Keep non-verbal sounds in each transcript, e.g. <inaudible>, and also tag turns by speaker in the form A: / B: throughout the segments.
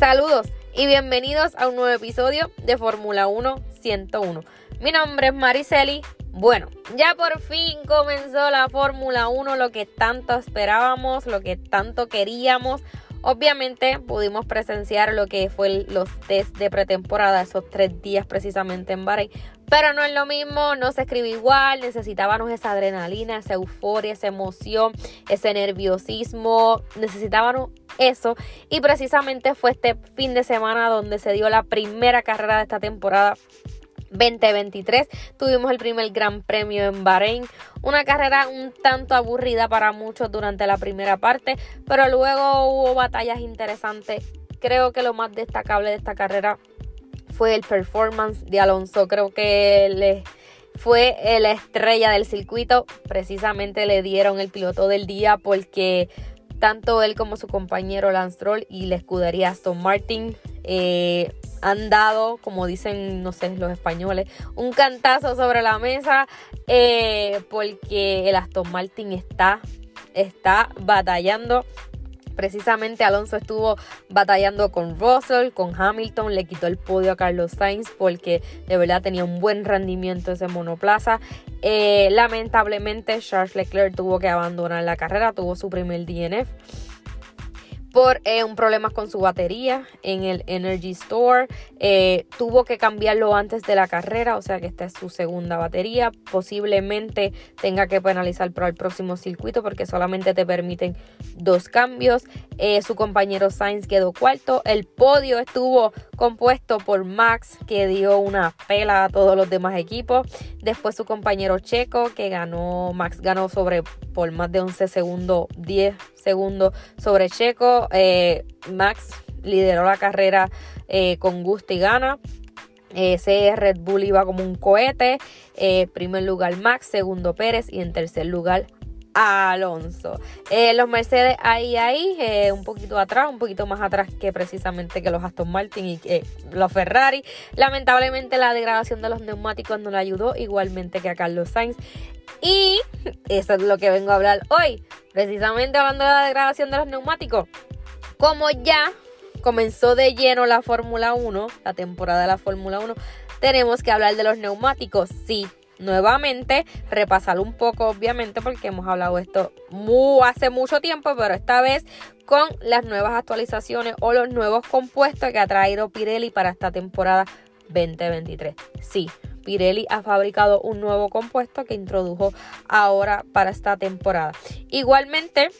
A: Saludos y bienvenidos a un nuevo episodio de Fórmula 1 101. Mi nombre es Mariceli. Bueno, ya por fin comenzó la Fórmula 1, lo que tanto esperábamos, lo que tanto queríamos. Obviamente pudimos presenciar lo que fue los test de pretemporada, esos tres días precisamente en Bahrein, pero no es lo mismo, no se escribe igual, necesitábamos esa adrenalina, esa euforia, esa emoción, ese nerviosismo, necesitábamos eso. Y precisamente fue este fin de semana donde se dio la primera carrera de esta temporada 2023 tuvimos el primer gran premio en Bahrein, una carrera un tanto aburrida para muchos durante la primera parte, pero luego hubo batallas interesantes. Creo que lo más destacable de esta carrera fue el performance de Alonso, creo que le fue la estrella del circuito, precisamente le dieron el piloto del día porque tanto él como su compañero Lance Stroll y la escudería Aston Martin eh, han dado, como dicen, no sé, los españoles, un cantazo sobre la mesa eh, porque el Aston Martin está, está batallando. Precisamente Alonso estuvo batallando con Russell, con Hamilton, le quitó el podio a Carlos Sainz porque de verdad tenía un buen rendimiento ese monoplaza. Eh, lamentablemente Charles Leclerc tuvo que abandonar la carrera, tuvo su primer DNF por eh, un problema con su batería en el Energy Store. Eh, tuvo que cambiarlo antes de la carrera, o sea que esta es su segunda batería. Posiblemente tenga que penalizar para el próximo circuito porque solamente te permiten dos cambios. Eh, su compañero Sainz quedó cuarto. El podio estuvo compuesto por Max, que dio una pela a todos los demás equipos. Después su compañero Checo, que ganó, Max ganó sobre por más de 11 segundos, 10 segundos sobre Checo. Eh, Max lideró la carrera eh, con gusto y gana. Ese Red Bull iba como un cohete. Eh, primer lugar Max, segundo Pérez y en tercer lugar Alonso. los Mercedes ahí, ahí, un poquito atrás, un poquito más atrás que precisamente que los Aston Martin y los Ferrari. Lamentablemente la degradación de los neumáticos no le ayudó, igualmente que a Carlos Sainz. Y eso es lo que vengo a hablar hoy. Precisamente hablando de la degradación de los neumáticos. Como ya comenzó de lleno la Fórmula 1, la temporada de la Fórmula 1, tenemos que hablar de los neumáticos. Sí, nuevamente, repasar un poco, obviamente, porque hemos hablado esto hace mucho tiempo, pero esta vez con las nuevas actualizaciones o los nuevos compuestos que ha traído Pirelli para esta temporada 2023. Sí, Pirelli ha fabricado un nuevo compuesto que introdujo ahora para esta temporada. Igualmente,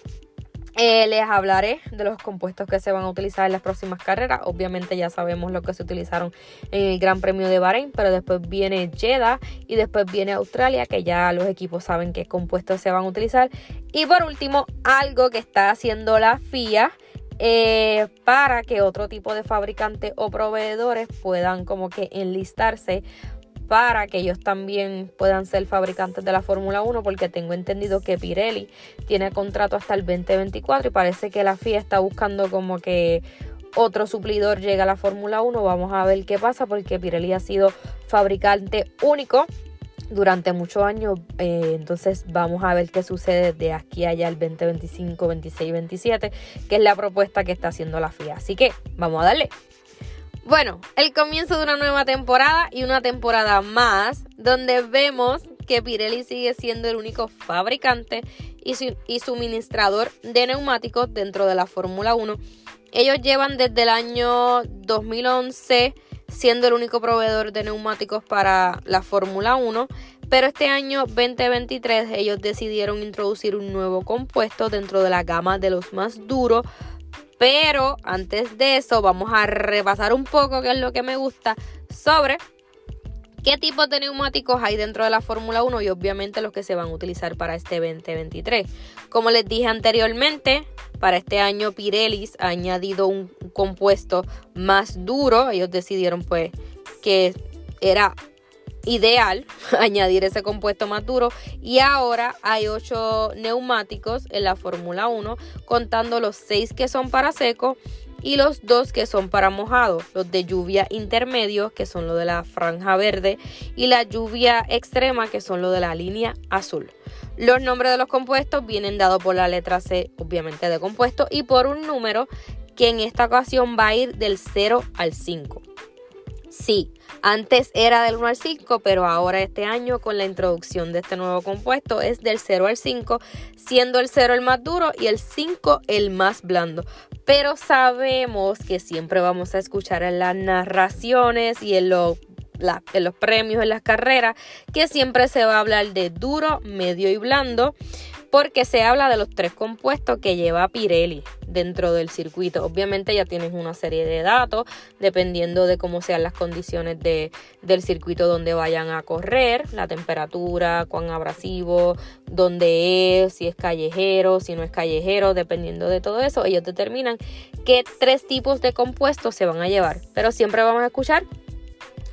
A: eh, les hablaré de los compuestos que se van a utilizar en las próximas carreras. Obviamente ya sabemos lo que se utilizaron en el Gran Premio de Bahrein, pero después viene Jeddah y después viene Australia, que ya los equipos saben qué compuestos se van a utilizar. Y por último, algo que está haciendo la FIA. Eh, para que otro tipo de fabricantes o proveedores puedan como que enlistarse para que ellos también puedan ser fabricantes de la Fórmula 1 porque tengo entendido que Pirelli tiene contrato hasta el 2024 y parece que la FIA está buscando como que otro suplidor llegue a la Fórmula 1. Vamos a ver qué pasa porque Pirelli ha sido fabricante único durante muchos años. Eh, entonces vamos a ver qué sucede de aquí allá el 2025, 26, 27, que es la propuesta que está haciendo la FIA. Así que vamos a darle. Bueno, el comienzo de una nueva temporada y una temporada más donde vemos que Pirelli sigue siendo el único fabricante y, suministrador de neumáticos dentro de la Fórmula 1. Ellos llevan desde el año 2011 siendo el único proveedor de neumáticos para la Fórmula 1, pero este año 2023 ellos decidieron introducir un nuevo compuesto dentro de la gama de los más duros pero antes de eso, vamos a repasar un poco qué es lo que me gusta sobre ¿Qué tipos de neumáticos hay dentro de la Fórmula 1 y obviamente los que se van a utilizar para este 2023? Como les dije anteriormente, para este año Pirelli ha añadido un compuesto más duro. Ellos decidieron pues que era ideal <laughs> añadir ese compuesto más duro y ahora hay 8 neumáticos en la Fórmula 1 contando los 6 que son para seco y los dos que son para mojado, los de lluvia intermedio, que son lo de la franja verde, y la lluvia extrema, que son lo de la línea azul. Los nombres de los compuestos vienen dados por la letra C, obviamente de compuesto, y por un número que en esta ocasión va a ir del 0 al 5. Sí, antes era del 1 al 5, pero ahora este año con la introducción de este nuevo compuesto es del 0 al 5, siendo el 0 el más duro y el 5 el más blando. Pero sabemos que siempre vamos a escuchar en las narraciones y en, en los premios, en las carreras, que siempre se va a hablar de duro, medio y blando porque se habla de los tres compuestos que lleva Pirelli dentro del circuito. Obviamente ya tienes una serie de datos dependiendo de cómo sean las condiciones de, del circuito donde vayan a correr, la temperatura, cuán abrasivo, dónde es, si es callejero, si no es callejero, dependiendo de todo eso, ellos determinan qué tres tipos de compuestos se van a llevar. Pero siempre vamos a escuchar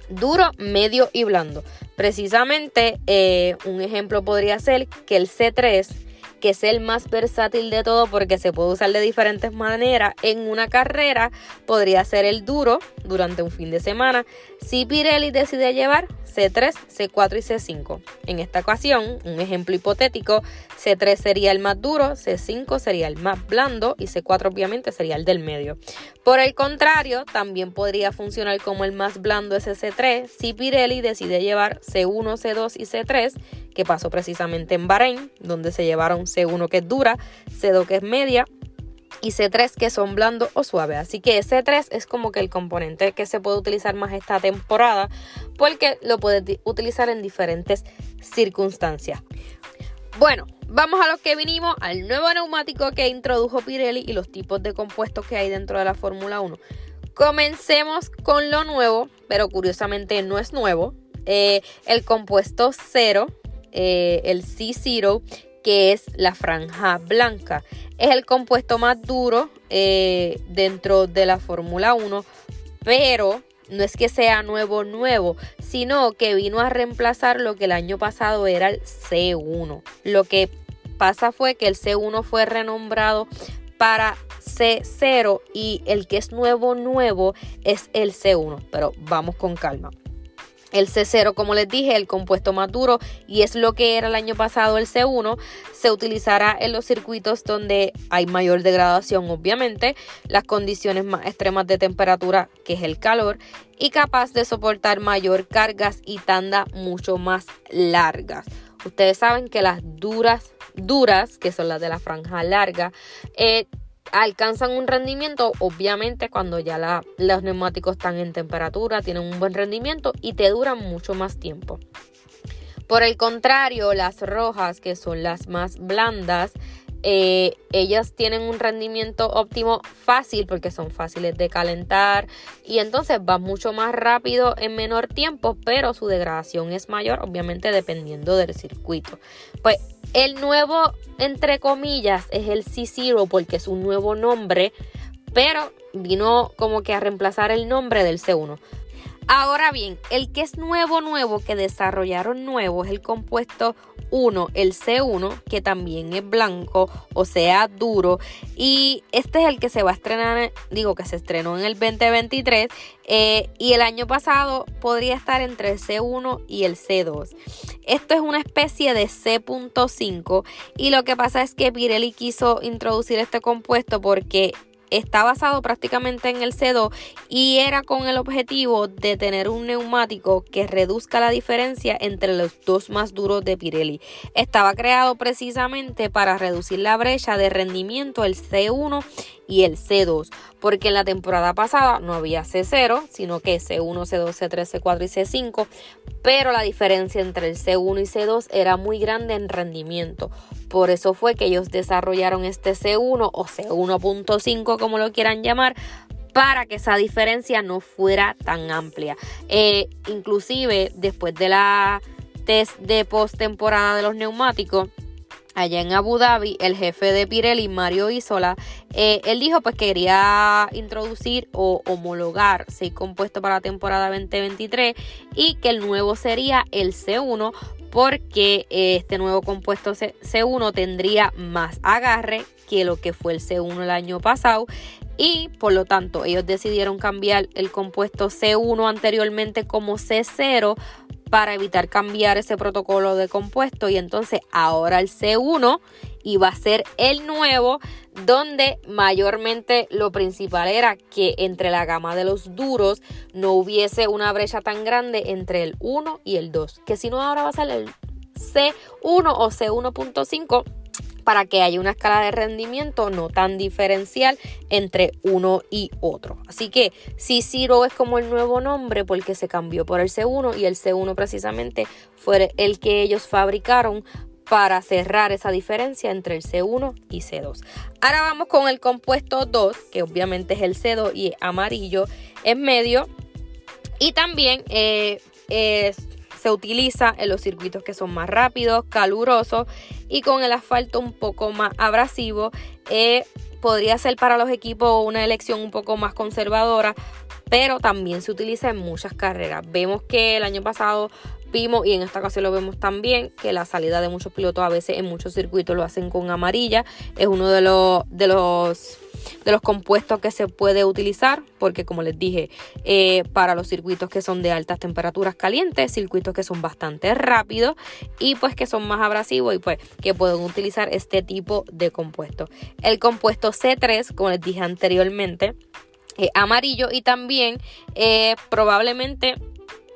A: duro, medio y blando. Precisamente eh, un ejemplo podría ser que el C3 es el más versátil de todo porque se puede usar de diferentes maneras. En una carrera podría ser el duro durante un fin de semana. Si Pirelli decide llevar C3, C4 y C5. En esta ocasión, un ejemplo hipotético, C3 sería el más duro, C5 sería el más blando y C4 obviamente sería el del medio. Por el contrario, también podría funcionar como el más blando ese C3 si Pirelli decide llevar C1, C2 y C3 que pasó precisamente en Bahrein, donde se llevaron C1 que es dura, C2 que es media y C3 que son blando o suave. Así que C3 es como que el componente que se puede utilizar más esta temporada porque lo puedes utilizar en diferentes circunstancias. Bueno, vamos a lo que vinimos, al nuevo neumático que introdujo Pirelli y los tipos de compuestos que hay dentro de la Fórmula 1. Comencemos con lo nuevo, pero curiosamente no es nuevo. Eh, el compuesto cero eh, el C0, que es la franja blanca. Es el compuesto más duro eh, dentro de la Fórmula 1, pero no es que sea nuevo, nuevo, sino que vino a reemplazar lo que el año pasado era el C1. Lo que pasa fue que el C1 fue renombrado para C0 y el que es nuevo, nuevo es el C1. Pero vamos con calma. El C0, como les dije, el compuesto más duro y es lo que era el año pasado el C1, se utilizará en los circuitos donde hay mayor degradación, obviamente, las condiciones más extremas de temperatura, que es el calor, y capaz de soportar mayor cargas y tanda mucho más largas. Ustedes saben que las duras, duras, que son las de la franja larga, eh, alcanzan un rendimiento, obviamente cuando ya los neumáticos están en temperatura, tienen un buen rendimiento y te duran mucho más tiempo. Por el contrario, las rojas, que son las más blandas, eh, ellas tienen un rendimiento óptimo fácil porque son fáciles de calentar y entonces va mucho más rápido en menor tiempo, pero su degradación es mayor, obviamente dependiendo del circuito. Pues el nuevo, entre comillas, es el C0 porque es un nuevo nombre, pero vino como que a reemplazar el nombre del C1. Ahora bien, el que es nuevo, nuevo, que desarrollaron nuevo es el compuesto 1, el C1, que también es blanco, o sea, duro. Y este es el que se va a estrenar, digo que se estrenó en el 2023. Eh, y el año pasado podría estar entre el C1 y el C2. Esto es una especie de C.5 y lo que pasa es que Pirelli quiso introducir este compuesto porque está basado prácticamente en el C2 y era con el objetivo de tener un neumático que reduzca la diferencia entre los dos más duros de Pirelli. Estaba creado precisamente para reducir la brecha de rendimiento el C1 y el C2, porque en la temporada pasada no había C0, sino que C1, C2, C3, C4 y C5, pero la diferencia entre el C1 y C2 era muy grande en rendimiento. Por eso fue que ellos desarrollaron este C1 o C1.5 como lo quieran llamar para que esa diferencia no fuera tan amplia. Eh, inclusive después de la test de postemporada de los neumáticos, allá en Abu Dhabi, el jefe de Pirelli, Mario Isola, eh, él dijo pues que quería introducir o homologar seis compuestos para la temporada 2023 y que el nuevo sería el C1 porque eh, este nuevo compuesto C1 tendría más agarre que lo que fue el C1 el año pasado y por lo tanto ellos decidieron cambiar el compuesto C1 anteriormente como C0 para evitar cambiar ese protocolo de compuesto. Y entonces ahora el C1 iba a ser el nuevo donde mayormente lo principal era que entre la gama de los duros no hubiese una brecha tan grande entre el 1 y el 2 que si no ahora va a ser el C1 o C1.5 para que haya una escala de rendimiento no tan diferencial entre uno y otro. Así que si Zero es como el nuevo nombre porque se cambió por el C1 y el C1 precisamente fue el que ellos fabricaron para cerrar esa diferencia entre el C1 y C2. Ahora vamos con el compuesto 2, que obviamente es el C2 y amarillo en medio. Y también eh, es se utiliza en los circuitos que son más rápidos, calurosos y con el asfalto un poco más abrasivo. Eh, podría ser para los equipos una elección un poco más conservadora, pero también se utiliza en muchas carreras. Vemos que el año pasado vimos y en esta ocasión lo vemos también que la salida de muchos pilotos a veces en muchos circuitos lo hacen con amarilla. Es uno de los, de los de los compuestos que se puede utilizar, porque como les dije, eh, para los circuitos que son de altas temperaturas calientes, circuitos que son bastante rápidos y pues que son más abrasivos y pues que pueden utilizar este tipo de compuestos. El compuesto C3, como les dije anteriormente, es amarillo y también eh, probablemente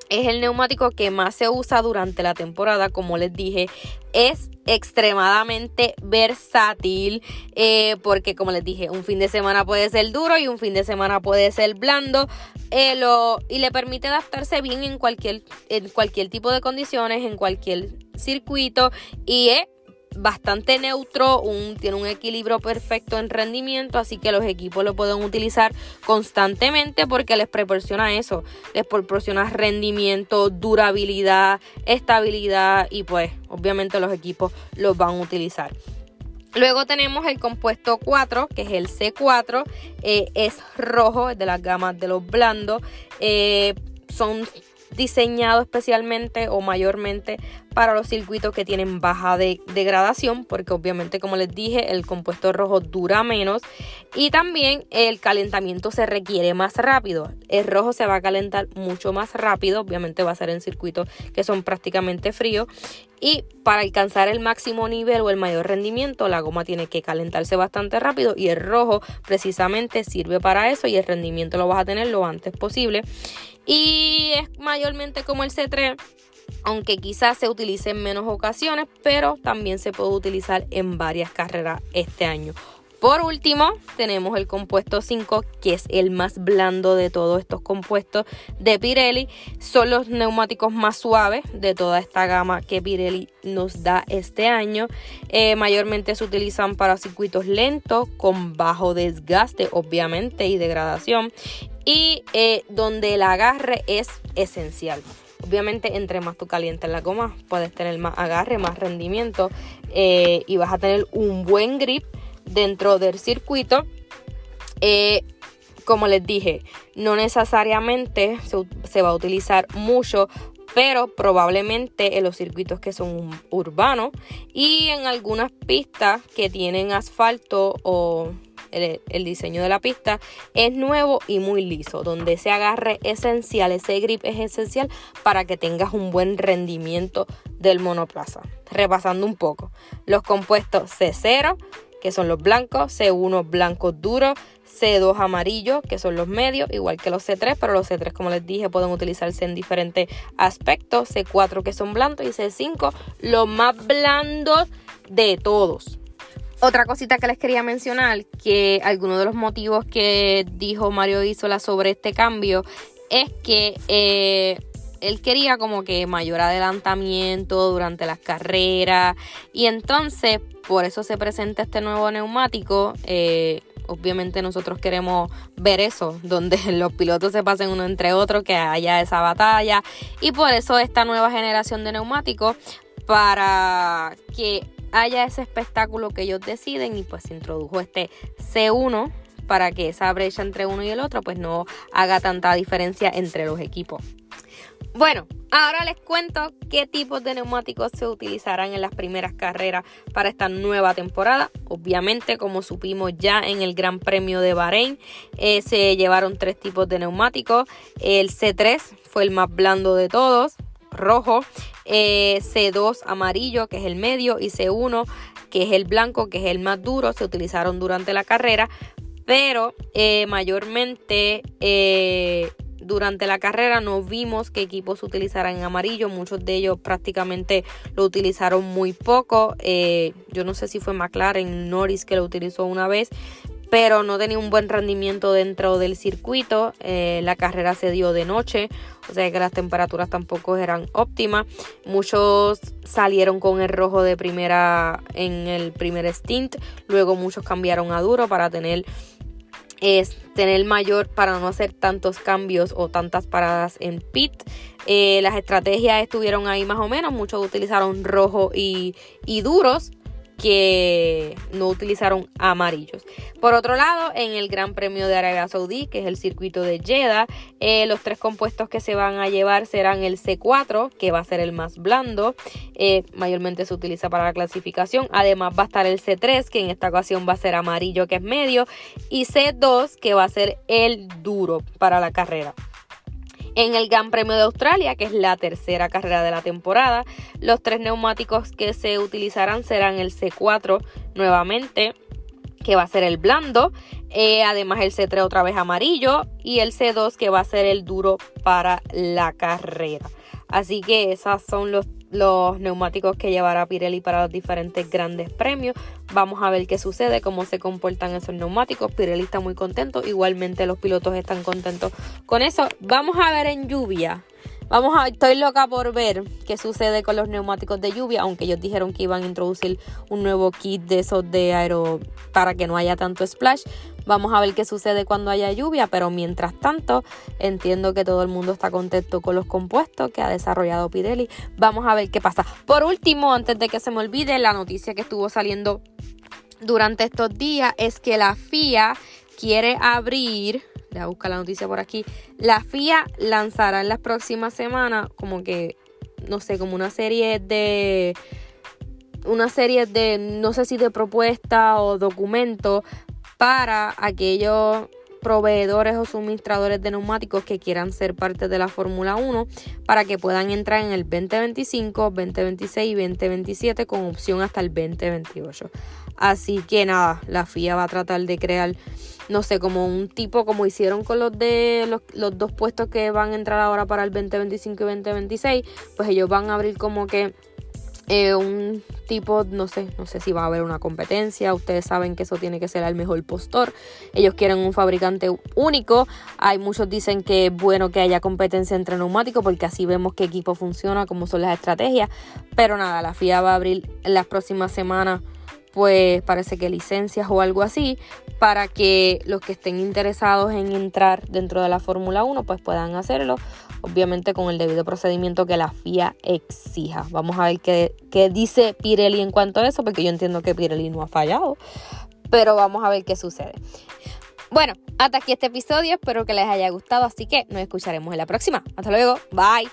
A: es el neumático que más se usa durante la temporada, como les dije, es extremadamente versátil eh, porque como les dije un fin de semana puede ser duro y un fin de semana puede ser blando eh, y le permite adaptarse bien en cualquier, en cualquier tipo de condiciones en cualquier circuito y bastante neutro, tiene un equilibrio perfecto en rendimiento, así que los equipos lo pueden utilizar constantemente porque les proporciona eso, les proporciona rendimiento, durabilidad, estabilidad y pues obviamente los equipos los van a utilizar. Luego tenemos el compuesto 4, que es el C4, eh, es rojo, es de las gamas de los blandos, eh, son diseñado especialmente o mayormente para los circuitos que tienen baja degradación, porque obviamente como les dije el compuesto rojo dura menos y también el calentamiento se requiere más rápido. El rojo se va a calentar mucho más rápido, obviamente va a ser en circuitos que son prácticamente fríos y para alcanzar el máximo nivel o el mayor rendimiento la goma tiene que calentarse bastante rápido y el rojo precisamente sirve para eso y el rendimiento lo vas a tener lo antes posible y es mayormente como el C3 aunque quizás se utilice en menos ocasiones, pero también se puede utilizar en varias carreras este año. Por último, tenemos el compuesto 5, que es el más blando de todos estos compuestos de Pirelli. Son los neumáticos más suaves de toda esta gama que Pirelli nos da este año. Eh, mayormente se utilizan para circuitos lentos, con bajo desgaste, obviamente, y degradación. Y eh, donde el agarre es esencial. Obviamente, entre más tú calientes la goma, puedes tener más agarre, más rendimiento eh, y vas a tener un buen grip dentro del circuito. Eh, como les dije, no necesariamente se, va a utilizar mucho, pero probablemente en los circuitos que son urbanos y en algunas pistas que tienen asfalto o el, diseño de la pista es nuevo y muy liso, donde ese agarre esencial, ese grip es esencial para que tengas un buen rendimiento del monoplaza. Repasando un poco, los compuestos C0, que son los blancos, C1 blancos duros, C2 amarillos, que son los medios, igual que los C3, pero los C3, como les dije, pueden utilizarse en diferentes aspectos, C4 que son blancos y C5 los más blandos de todos. Otra cosita que les quería mencionar, que alguno de los motivos que dijo Mario Isola sobre este cambio es que eh, él quería como que mayor adelantamiento durante las carreras y entonces por eso se presenta este nuevo neumático. Eh, Obviamente nosotros queremos ver eso, donde <laughs> los pilotos se pasen uno entre otros, que haya esa batalla. Y por eso esta nueva generación de neumáticos, para que haya ese espectáculo que ellos deciden y pues se introdujo este C1 para que esa brecha entre uno y el otro pues no haga tanta diferencia entre los equipos. Bueno, ahora les cuento qué tipos de neumáticos se utilizarán en las primeras carreras para esta nueva temporada. Obviamente, como supimos ya en el Gran Premio de Bahrein, eh, se llevaron tres tipos de neumáticos. El C3 fue el más blando de todos, rojo. Eh, C2 amarillo, que es el medio, y C1, que es el blanco, que es el más duro. Se utilizaron durante la carrera, pero eh, mayormente durante la carrera no vimos que equipos utilizaran amarillo, muchos de ellos prácticamente lo utilizaron muy poco. Eh, yo no sé si fue McLaren, Norris que lo utilizó una vez, pero no tenía un buen rendimiento dentro del circuito. Eh, la carrera se dio de noche, o sea que las temperaturas tampoco eran óptimas. Muchos salieron con el rojo de primera en el primer stint, luego muchos cambiaron a duro para tener es tener mayor para no hacer tantos cambios o tantas paradas en pit. Eh, las estrategias estuvieron ahí más o menos. Muchos utilizaron rojo y, y duros que no utilizaron amarillos. Por otro lado, en el Gran Premio de Arabia Saudí, que es el circuito de Jeddah, eh, los tres compuestos que se van a llevar serán el C4, que va a ser el más blando, eh, mayormente se utiliza para la clasificación. Además va a estar el C3, que en esta ocasión va a ser amarillo, que es medio, y C2, que va a ser el duro para la carrera. En el Gran Premio de Australia, que es la tercera carrera de la temporada, los tres neumáticos que se utilizarán serán el C4 nuevamente, que va a ser el blando, eh, además el C3 otra vez amarillo y el C2 que va a ser el duro para la carrera. Así que esos son los, los neumáticos que llevará Pirelli para los diferentes grandes premios. Vamos a ver qué sucede, cómo se comportan esos neumáticos. Pirelli está muy contento, igualmente los pilotos están contentos con eso. Vamos a ver en lluvia Vamos a, estoy loca por ver qué sucede con los neumáticos de lluvia, aunque ellos dijeron que iban a introducir un nuevo kit de esos de aero para que no haya tanto splash. Vamos a ver qué sucede cuando haya lluvia, pero mientras tanto entiendo que todo el mundo está contento con los compuestos que ha desarrollado Pirelli. Vamos a ver qué pasa. Por último, antes de que se me olvide, la noticia que estuvo saliendo durante estos días es que la FIA quiere abrir a buscar la noticia por aquí. La FIA lanzará en las próximas semanas como que, no sé, como una serie de... Una serie de, no sé si de propuestas o documentos para aquellos proveedores o suministradores de neumáticos que quieran ser parte de la Fórmula 1 para que puedan entrar en el 2025, 2026 y 2027 con opción hasta el 2028. Así que nada, la FIA va a tratar de crear no sé, como un tipo como hicieron con los de los, dos puestos que van a entrar ahora para el 2025 y 2026, pues ellos van a abrir como que eh, un tipo, no sé, no sé si va a haber una competencia, ustedes saben que eso tiene que ser el mejor postor, ellos quieren un fabricante único, hay muchos dicen que es bueno que haya competencia entre neumáticos porque así vemos qué equipo funciona, cómo son las estrategias, pero nada, la FIA va a abrir las próximas semanas pues parece que licencias o algo así, para que los que estén interesados en entrar dentro de la Fórmula 1 pues puedan hacerlo, obviamente con el debido procedimiento que la FIA exija. Vamos a ver qué, qué dice Pirelli en cuanto a eso, porque yo entiendo que Pirelli no ha fallado, pero vamos a ver qué sucede. Bueno, hasta aquí este episodio, espero que les haya gustado, así que nos escucharemos en la próxima. Hasta luego, bye.